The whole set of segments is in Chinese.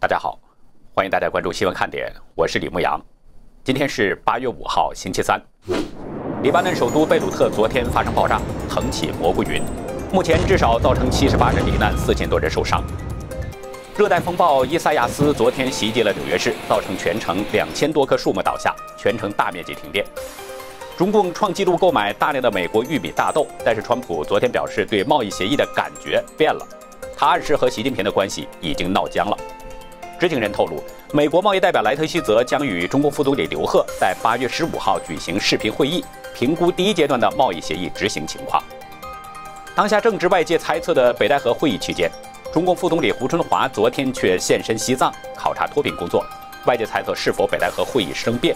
大家好，欢迎大家关注新闻看点，我是李牧阳。今天是八月五号，星期三。黎巴嫩首都贝鲁特昨天发生爆炸，腾起蘑菇云，目前至少造成七十八人罹难，四千多人受伤。热带风暴伊萨亚斯昨天袭击了纽约市，造成全城两千多棵树木倒下，全城大面积停电。中共创纪录购买大量的美国玉米、大豆，但是川普昨天表示对贸易协议的感觉变了，他暗示和习近平的关系已经闹僵了。知情人透露，美国贸易代表莱特希泽将与中国副总理刘鹤在八月十五号举行视频会议，评估第一阶段的贸易协议执行情况。当下正值外界猜测的北戴河会议期间。中共副总理胡春华昨天却现身西藏考察脱贫工作，外界猜测是否北戴河会议生变。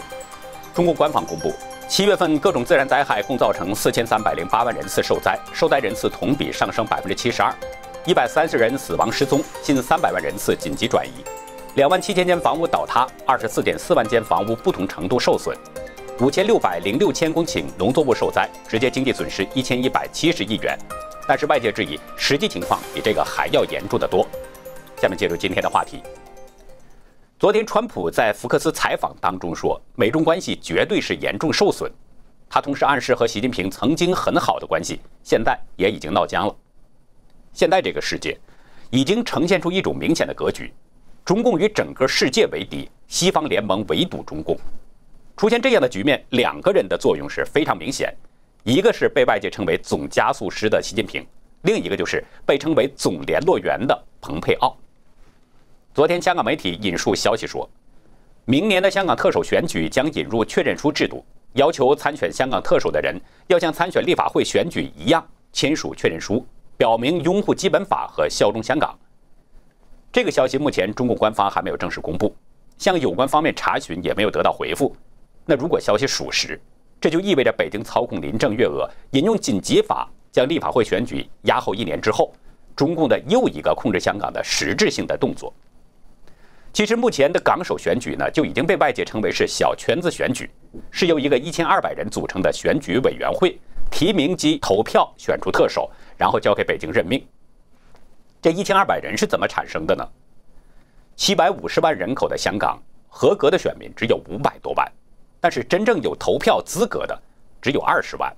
中共官方公布，七月份各种自然灾害共造成四千三百零八万人次受灾，受灾人次同比上升百分之七十二，一百三十人死亡失踪，近三百万人次紧急转移，两万七千间房屋倒塌，二十四点四万间房屋不同程度受损，五千六百零六千公顷农作物受灾，直接经济损失一千一百七十亿元。但是外界质疑，实际情况比这个还要严重的多。下面进入今天的话题。昨天，川普在福克斯采访当中说，美中关系绝对是严重受损。他同时暗示和习近平曾经很好的关系，现在也已经闹僵了。现在这个世界已经呈现出一种明显的格局：中共与整个世界为敌，西方联盟围堵中共。出现这样的局面，两个人的作用是非常明显。一个是被外界称为总加速师的习近平，另一个就是被称为总联络员的蓬佩奥。昨天，香港媒体引述消息说，明年的香港特首选举将引入确认书制度，要求参选香港特首的人要像参选立法会选举一样签署确认书，表明拥护基本法和效忠香港。这个消息目前中共官方还没有正式公布，向有关方面查询也没有得到回复。那如果消息属实，这就意味着北京操控林郑月娥引用紧急法将立法会选举压后一年之后，中共的又一个控制香港的实质性的动作。其实目前的港首选举呢，就已经被外界称为是小圈子选举，是由一个一千二百人组成的选举委员会提名及投票选出特首，然后交给北京任命。这一千二百人是怎么产生的呢？七百五十万人口的香港，合格的选民只有五百多万。但是真正有投票资格的只有二十万，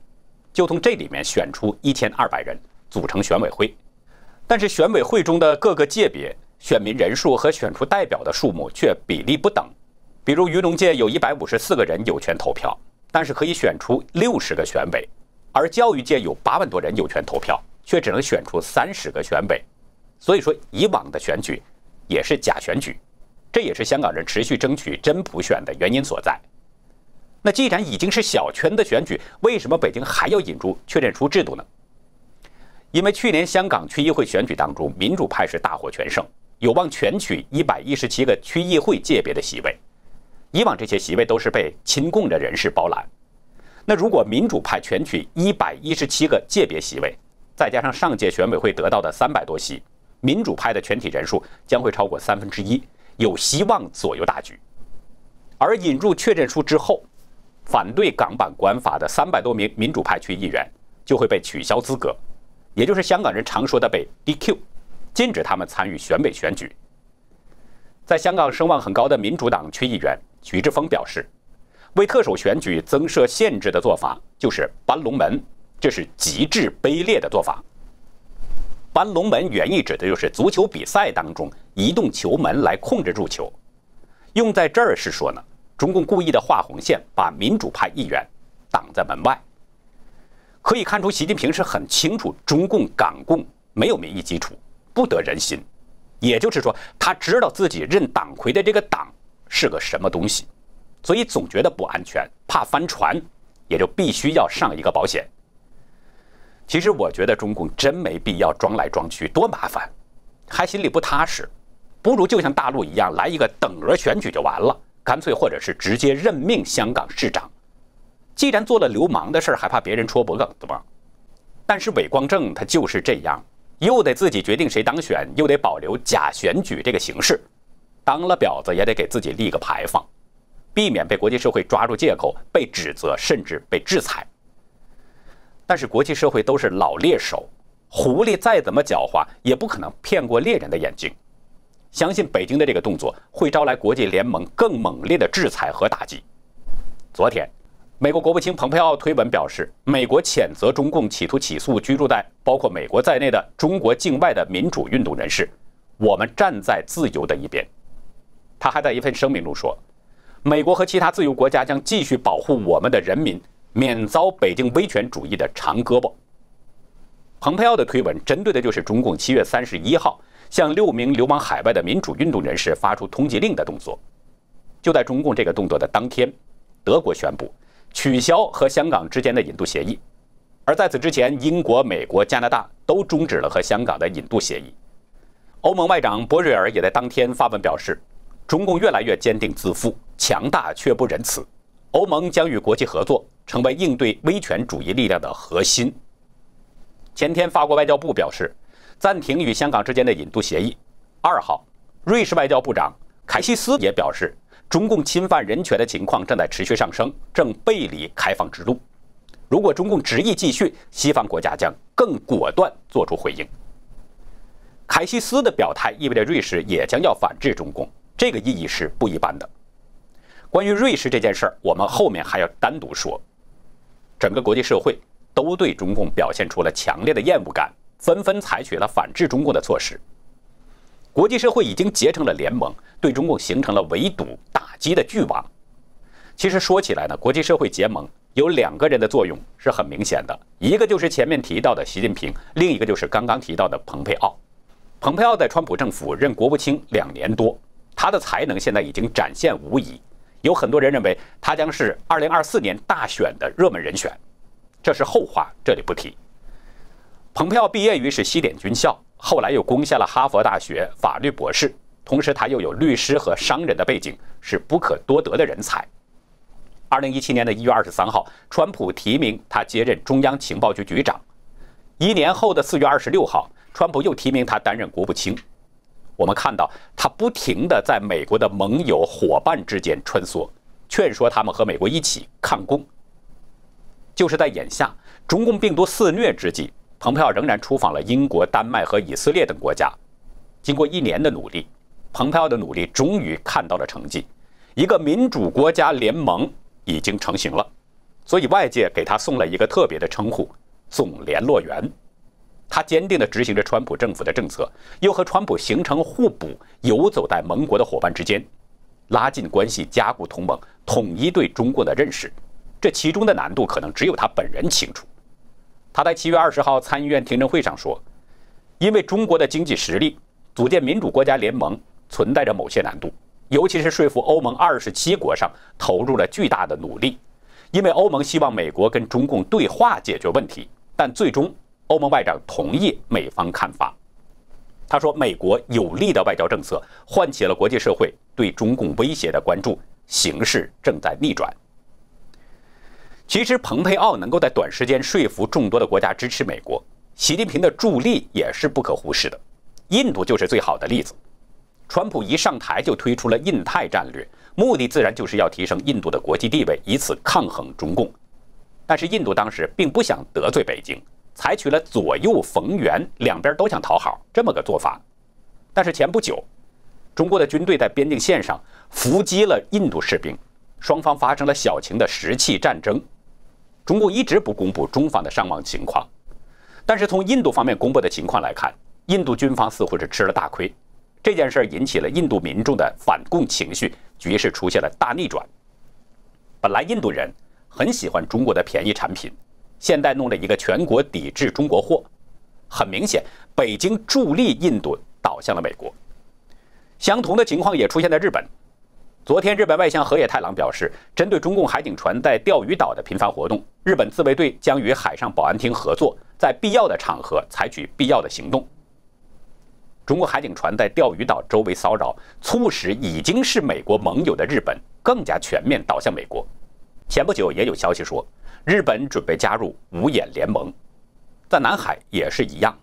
就从这里面选出一千二百人组成选委会。但是选委会中的各个界别选民人数和选出代表的数目却比例不等。比如渔农界有一百五十四个人有权投票，但是可以选出六十个选委；而教育界有八万多人有权投票，却只能选出三十个选委。所以说，以往的选举也是假选举，这也是香港人持续争取真普选的原因所在。那既然已经是小圈的选举，为什么北京还要引入确认书制度呢？因为去年香港区议会选举当中，民主派是大获全胜，有望全取一百一十七个区议会界别的席位。以往这些席位都是被亲共的人士包揽。那如果民主派全取一百一十七个界别席位，再加上上届选委会得到的三百多席，民主派的全体人数将会超过三分之一，有希望左右大局。而引入确认书之后，反对港版国安法的三百多名民主派区议员就会被取消资格，也就是香港人常说的被 DQ，禁止他们参与选委选举。在香港声望很高的民主党区议员徐志峰表示，为特首选举增设限制的做法就是搬龙门，这是极致卑劣的做法。搬龙门原意指的就是足球比赛当中移动球门来控制入球，用在这儿是说呢。中共故意的画红线，把民主派议员挡在门外。可以看出，习近平是很清楚中共港共没有民意基础，不得人心。也就是说，他知道自己认党魁的这个党是个什么东西，所以总觉得不安全，怕翻船，也就必须要上一个保险。其实，我觉得中共真没必要装来装去，多麻烦，还心里不踏实。不如就像大陆一样，来一个等额选举就完了。干脆，或者是直接任命香港市长。既然做了流氓的事儿，还怕别人戳脖梗子吗？但是韦光正他就是这样，又得自己决定谁当选，又得保留假选举这个形式，当了婊子也得给自己立个牌坊，避免被国际社会抓住借口被指责，甚至被制裁。但是国际社会都是老猎手，狐狸再怎么狡猾，也不可能骗过猎人的眼睛。相信北京的这个动作会招来国际联盟更猛烈的制裁和打击。昨天，美国国务卿蓬佩奥推文表示，美国谴责中共企图起诉居住在包括美国在内的中国境外的民主运动人士，我们站在自由的一边。他还在一份声明中说，美国和其他自由国家将继续保护我们的人民免遭北京威权主义的长胳膊。蓬佩奥的推文针对的就是中共七月三十一号向六名流亡海外的民主运动人士发出通缉令的动作。就在中共这个动作的当天。德国宣布取消和香港之间的引渡协议，而在此之前，英国、美国、加拿大都终止了和香港的引渡协议。欧盟外长博瑞尔也在当天发文表示，中共越来越坚定自负、强大却不仁慈，欧盟将与国际合作，成为应对威权主义力量的核心。前天，法国外交部表示暂停与香港之间的引渡协议。二号，瑞士外交部长凯西斯也表示。中共侵犯人权的情况正在持续上升，正背离开放之路。如果中共执意继续，西方国家将更果断作出回应。凯西斯的表态意味着瑞士也将要反制中共，这个意义是不一般的。关于瑞士这件事儿，我们后面还要单独说。整个国际社会都对中共表现出了强烈的厌恶感，纷纷采取了反制中共的措施。国际社会已经结成了联盟，对中共形成了围堵打击的巨网。其实说起来呢，国际社会结盟有两个人的作用是很明显的，一个就是前面提到的习近平，另一个就是刚刚提到的蓬佩奥。蓬佩奥在川普政府任国务卿两年多，他的才能现在已经展现无疑。有很多人认为他将是2024年大选的热门人选，这是后话，这里不提。蓬佩奥毕业于是西点军校。后来又攻下了哈佛大学法律博士，同时他又有律师和商人的背景，是不可多得的人才。二零一七年的一月二十三号，川普提名他接任中央情报局局长。一年后的四月二十六号，川普又提名他担任国务卿。我们看到他不停地在美国的盟友伙伴之间穿梭，劝说他们和美国一起抗共。就是在眼下中共病毒肆虐之际。蓬佩奥仍然出访了英国、丹麦和以色列等国家。经过一年的努力，蓬佩奥的努力终于看到了成绩，一个民主国家联盟已经成型了。所以外界给他送了一个特别的称呼——总联络员。他坚定地执行着川普政府的政策，又和川普形成互补，游走在盟国的伙伴之间，拉近关系，加固同盟，统一对中国的认识。这其中的难度，可能只有他本人清楚。他在七月二十号参议院听证会上说：“因为中国的经济实力，组建民主国家联盟存在着某些难度，尤其是说服欧盟二十七国上投入了巨大的努力。因为欧盟希望美国跟中共对话解决问题，但最终欧盟外长同意美方看法。”他说：“美国有力的外交政策唤起了国际社会对中共威胁的关注，形势正在逆转。”其实，蓬佩奥能够在短时间说服众多的国家支持美国，习近平的助力也是不可忽视的。印度就是最好的例子。川普一上台就推出了印太战略，目的自然就是要提升印度的国际地位，以此抗衡中共。但是，印度当时并不想得罪北京，采取了左右逢源、两边都想讨好这么个做法。但是前不久，中国的军队在边境线上伏击了印度士兵，双方发生了小型的石器战争。中共一直不公布中方的伤亡情况，但是从印度方面公布的情况来看，印度军方似乎是吃了大亏。这件事引起了印度民众的反共情绪，局势出现了大逆转。本来印度人很喜欢中国的便宜产品，现在弄了一个全国抵制中国货，很明显，北京助力印度倒向了美国。相同的情况也出现在日本。昨天，日本外相河野太郎表示，针对中共海警船在钓鱼岛的频繁活动，日本自卫队将与海上保安厅合作，在必要的场合采取必要的行动。中国海警船在钓鱼岛周围骚扰，促使已经是美国盟友的日本更加全面倒向美国。前不久也有消息说，日本准备加入五眼联盟。在南海也是一样，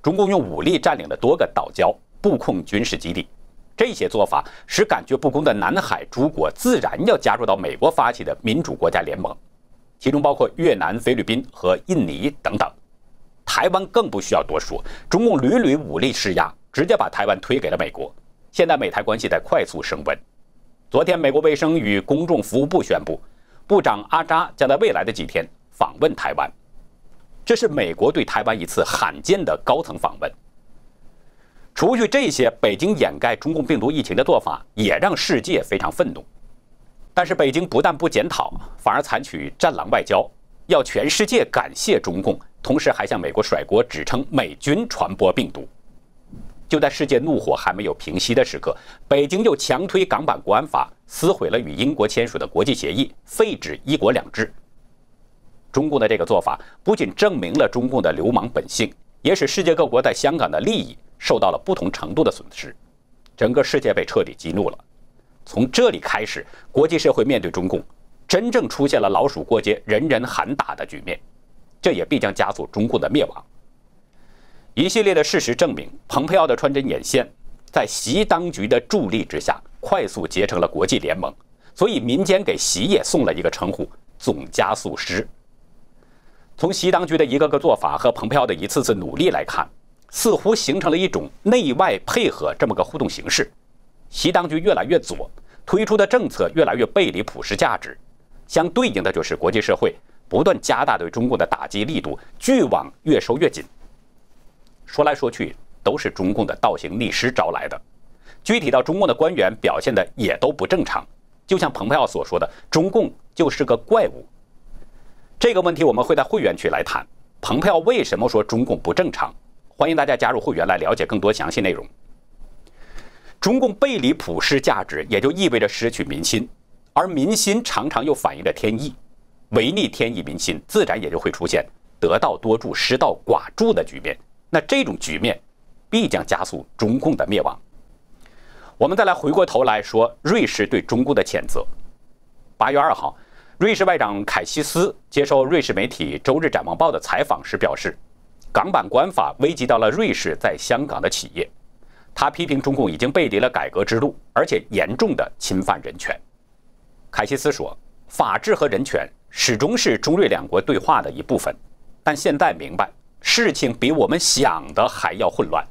中共用武力占领了多个岛礁，布控军事基地。这些做法使感觉不公的南海诸国自然要加入到美国发起的民主国家联盟，其中包括越南、菲律宾和印尼等等。台湾更不需要多说，中共屡屡武力施压，直接把台湾推给了美国。现在美台关系在快速升温。昨天，美国卫生与公众服务部宣布，部长阿扎将在未来的几天访问台湾，这是美国对台湾一次罕见的高层访问。除去这些，北京掩盖中共病毒疫情的做法也让世界非常愤怒。但是，北京不但不检讨，反而采取战狼外交，要全世界感谢中共，同时还向美国甩锅，指称美军传播病毒。就在世界怒火还没有平息的时刻，北京又强推港版国安法，撕毁了与英国签署的国际协议，废止“一国两制”。中共的这个做法不仅证明了中共的流氓本性，也使世界各国在香港的利益。受到了不同程度的损失，整个世界被彻底激怒了。从这里开始，国际社会面对中共，真正出现了老鼠过街、人人喊打的局面，这也必将加速中共的灭亡。一系列的事实证明，蓬佩奥的穿针眼线，在习当局的助力之下，快速结成了国际联盟。所以民间给习也送了一个称呼“总加速师”。从习当局的一个个做法和蓬佩奥的一次次努力来看。似乎形成了一种内外配合这么个互动形式，习当局越来越左，推出的政策越来越背离普世价值，相对应的就是国际社会不断加大对中共的打击力度，巨网越收越紧。说来说去都是中共的倒行逆施招来的，具体到中共的官员表现的也都不正常，就像蓬佩奥所说的，中共就是个怪物。这个问题我们会在会员区来谈，蓬佩奥为什么说中共不正常？欢迎大家加入会员来了解更多详细内容。中共背离普世价值，也就意味着失去民心，而民心常常又反映着天意，违逆天意民心，自然也就会出现得道多助、失道寡助的局面。那这种局面必将加速中共的灭亡。我们再来回过头来说，瑞士对中共的谴责。八月二号，瑞士外长凯西斯接受瑞士媒体《周日展望报》的采访时表示。港版国安法危及到了瑞士在香港的企业，他批评中共已经背离了改革之路，而且严重的侵犯人权。凯西斯说：“法治和人权始终是中瑞两国对话的一部分，但现在明白事情比我们想的还要混乱。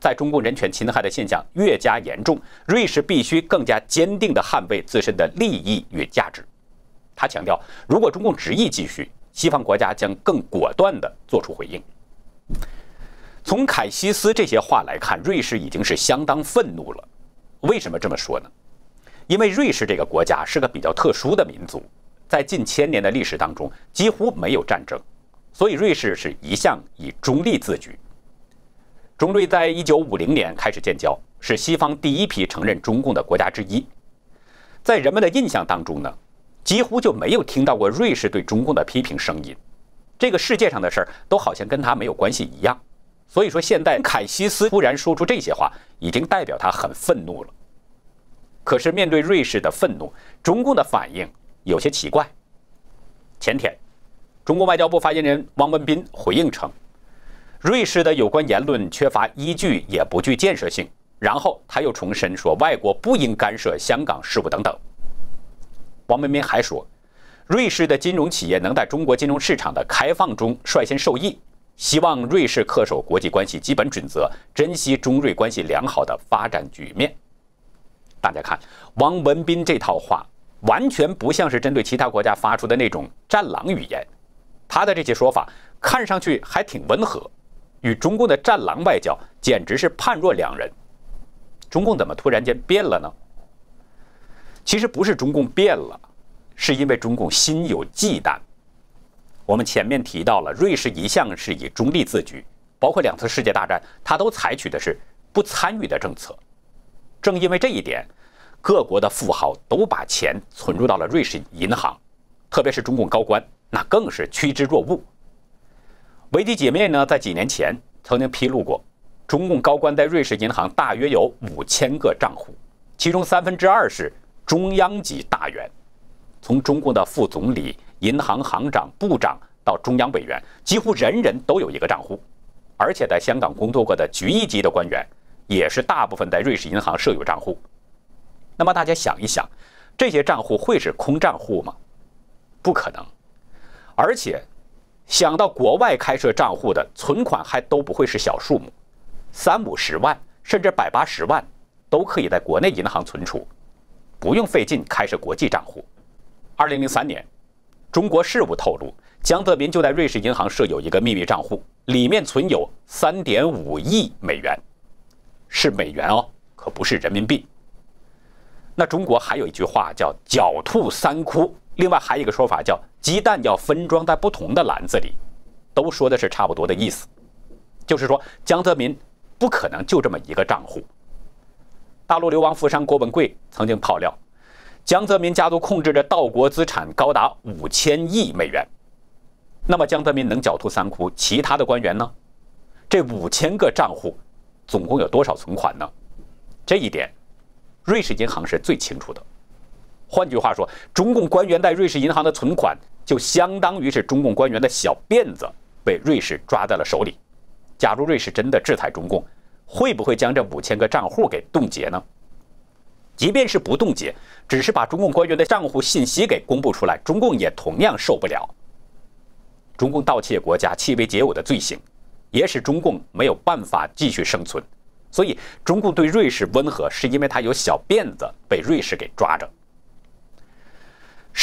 在中共人权侵害的现象越加严重，瑞士必须更加坚定地捍卫自身的利益与价值。”他强调，如果中共执意继续，西方国家将更果断地作出回应。从凯西斯这些话来看，瑞士已经是相当愤怒了。为什么这么说呢？因为瑞士这个国家是个比较特殊的民族，在近千年的历史当中几乎没有战争，所以瑞士是一向以中立自居。中瑞在一九五零年开始建交，是西方第一批承认中共的国家之一。在人们的印象当中呢，几乎就没有听到过瑞士对中共的批评声音。这个世界上的事儿都好像跟他没有关系一样，所以说现在凯西斯突然说出这些话，已经代表他很愤怒了。可是面对瑞士的愤怒，中共的反应有些奇怪。前天，中国外交部发言人汪文斌回应称，瑞士的有关言论缺乏依据，也不具建设性。然后他又重申说，外国不应干涉香港事务等等。王文斌还说。瑞士的金融企业能在中国金融市场的开放中率先受益，希望瑞士恪守国际关系基本准则，珍惜中瑞关系良好的发展局面。大家看，王文斌这套话完全不像是针对其他国家发出的那种战狼语言，他的这些说法看上去还挺温和，与中共的战狼外交简直是判若两人。中共怎么突然间变了呢？其实不是中共变了。是因为中共心有忌惮。我们前面提到了，瑞士一向是以中立自居，包括两次世界大战，他都采取的是不参与的政策。正因为这一点，各国的富豪都把钱存入到了瑞士银行，特别是中共高官，那更是趋之若鹜。维基解密呢，在几年前曾经披露过，中共高官在瑞士银行大约有五千个账户，其中三分之二是中央级大员。从中共的副总理、银行行长、部长到中央委员，几乎人人都有一个账户，而且在香港工作过的局一级的官员，也是大部分在瑞士银行设有账户。那么大家想一想，这些账户会是空账户吗？不可能。而且，想到国外开设账户的存款还都不会是小数目，三五十万甚至百八十万，都可以在国内银行存储，不用费劲开设国际账户。二零零三年，中国事务透露，江泽民就在瑞士银行设有一个秘密账户，里面存有三点五亿美元，是美元哦，可不是人民币。那中国还有一句话叫“狡兔三窟”，另外还有一个说法叫“鸡蛋要分装在不同的篮子里”，都说的是差不多的意思，就是说江泽民不可能就这么一个账户。大陆流亡富商郭文贵曾经爆料，江泽民家族控制着道国资产高达五千亿美元。那么江泽民能狡兔三窟，其他的官员呢？这五千个账户总共有多少存款呢？这一点。瑞士银行是最清楚的。换句话说，中共官员在瑞士银行的存款，就相当于是中共官员的小辫子被瑞士抓在了手里。假如瑞士真的制裁中共，会不会将这五千个账户给冻结呢？即便是不冻结，只是把中共官员的账户信息给公布出来，中共也同样受不了。中共盗窃国家、欺为劫我的罪行，也使中共没有办法继续生存。所以，中共对瑞士温和，是因为他有小辫子被瑞士给抓着。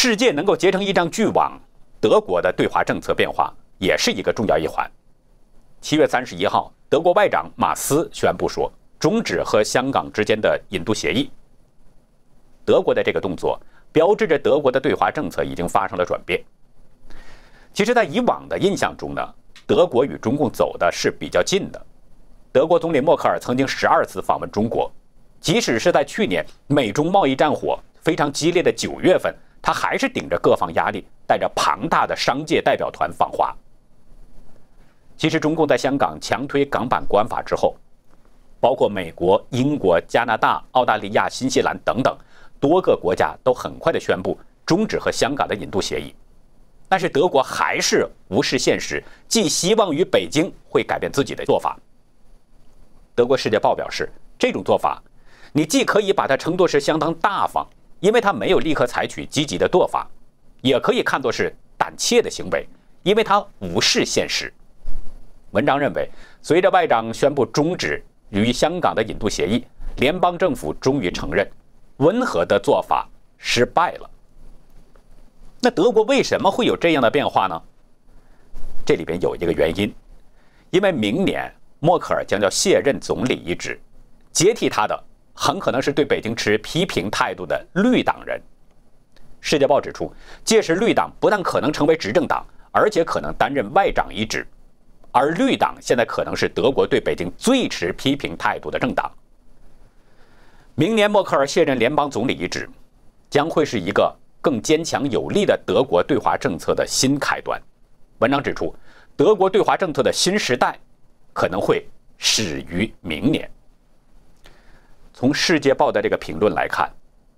世界能够结成一张巨网，德国的对华政策变化也是一个重要一环。七月三十一号，德国外长马斯宣布说，终止和香港之间的引渡协议。德国的这个动作，标志着德国的对华政策已经发生了转变。其实，在以往的印象中呢，德国与中共走的是比较近的。德国总理默克尔曾经十二次访问中国，即使是在去年美中贸易战火非常激烈的九月份，他还是顶着各方压力，带着庞大的商界代表团访华。其实，中共在香港强推港版国安法之后，包括美国、英国、加拿大、澳大利亚、新西兰等等多个国家都很快的宣布终止和香港的引渡协议，但是德国还是无视现实，寄希望于北京会改变自己的做法。德国《世界报》表示，这种做法，你既可以把它称作是相当大方，因为他没有立刻采取积极的做法，也可以看作是胆怯的行为，因为他无视现实。文章认为，随着外长宣布终止与香港的引渡协议，联邦政府终于承认，温和的做法失败了。那德国为什么会有这样的变化呢？这里边有一个原因，因为明年。默克尔将要卸任总理一职，接替他的很可能是对北京持批评态度的绿党人。《世界报》指出，届时绿党不但可能成为执政党，而且可能担任外长一职。而绿党现在可能是德国对北京最持批评态度的政党。明年默克尔卸任联邦总理一职，将会是一个更坚强有力的德国对华政策的新开端。文章指出，德国对华政策的新时代。可能会始于明年。从《世界报》的这个评论来看，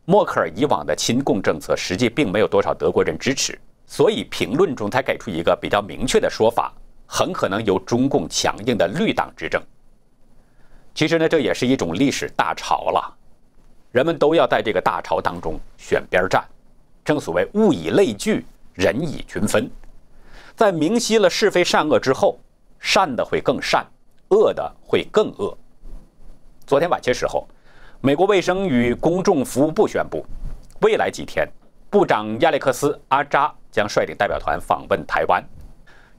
默克尔以往的亲共政策实际并没有多少德国人支持，所以评论中才给出一个比较明确的说法：很可能由中共强硬的绿党执政。其实呢，这也是一种历史大潮了，人们都要在这个大潮当中选边站。正所谓物以类聚，人以群分，在明晰了是非善恶之后。善的会更善，恶的会更恶。昨天晚些时候，美国卫生与公众服务部宣布，未来几天，部长亚历克斯·阿扎将率领代表团访问台湾。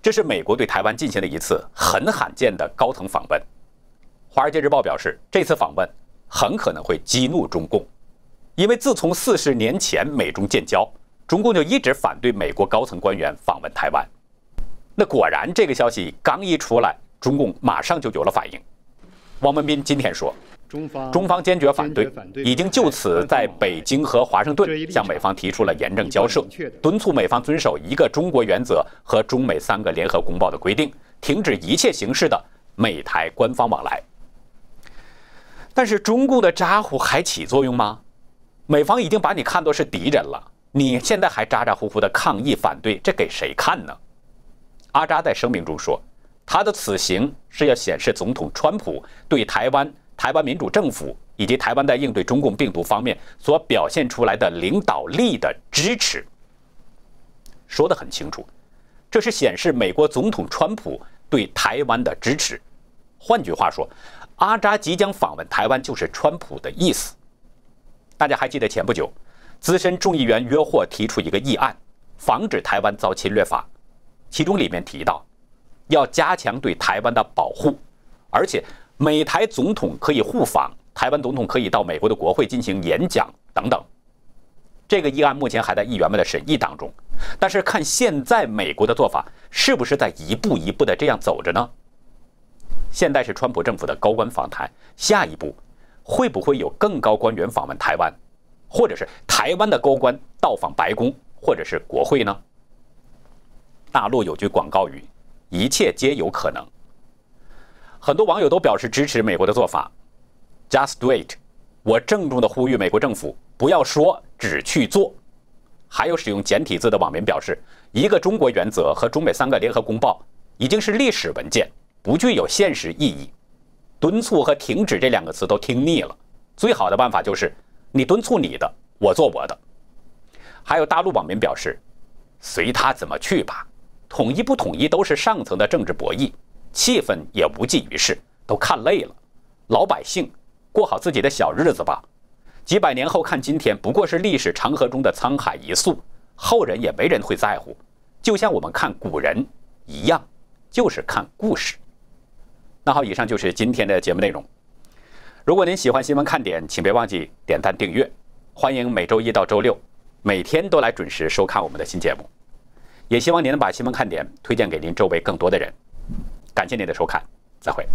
这是美国对台湾进行的一次很罕见的高层访问。《华尔街日报》表示，这次访问很可能会激怒中共，因为自从四十年前美中建交，中共就一直反对美国高层官员访问台湾。那果然，这个消息刚一出来，中共马上就有了反应。汪文斌今天说，中方中方坚决反对，已经就此在北京和华盛顿向美方提出了严正交涉，敦促美方遵守一个中国原则和中美三个联合公报的规定，停止一切形式的美台官方往来。但是，中共的咋呼还起作用吗？美方已经把你看作是敌人了，你现在还咋咋呼呼的抗议反对，这给谁看呢？阿扎在声明中说：“他的此行是要显示总统川普对台湾、台湾民主政府以及台湾在应对中共病毒方面所表现出来的领导力的支持。说得很清楚，这是显示美国总统川普对台湾的支持。换句话说，阿扎即将访问台湾就是川普的意思。大家还记得前不久，资深众议员约霍提出一个议案，防止台湾遭侵略法，其中里面提到要加强对台湾的保护，而且美台总统可以互访，台湾总统可以到美国的国会进行演讲等等。这个议案目前还在议员们的审议当中，但是看现在美国的做法，是不是在一步一步的这样走着呢？现在是川普政府的高官访台，下一步会不会有更高官员访问台湾，或者是台湾的高官到访白宫或者是国会呢？大陆有句广告语：“一切皆有可能。”很多网友都表示支持美国的做法，Just do it。我郑重地呼吁美国政府不要说。只去做，还有使用简体字的网民表示，一个中国原则和中美三个联合公报已经是历史文件，不具有现实意义。敦促和停止这两个词都听腻了，最好的办法就是你敦促你的，我做我的。还有大陆网民表示，随他怎么去吧，统一不统一都是上层的政治博弈，气氛也无济于事，都看累了，老百姓过好自己的小日子吧。几百年后看今天，不过是历史长河中的沧海一粟，后人也没人会在乎。就像我们看古人一样，就是看故事。那好，以上就是今天的节目内容。如果您喜欢新闻看点，请别忘记点赞订阅。欢迎每周一到周六，每天都来准时收看我们的新节目。也希望您能把新闻看点推荐给您周围更多的人。感谢您的收看再会。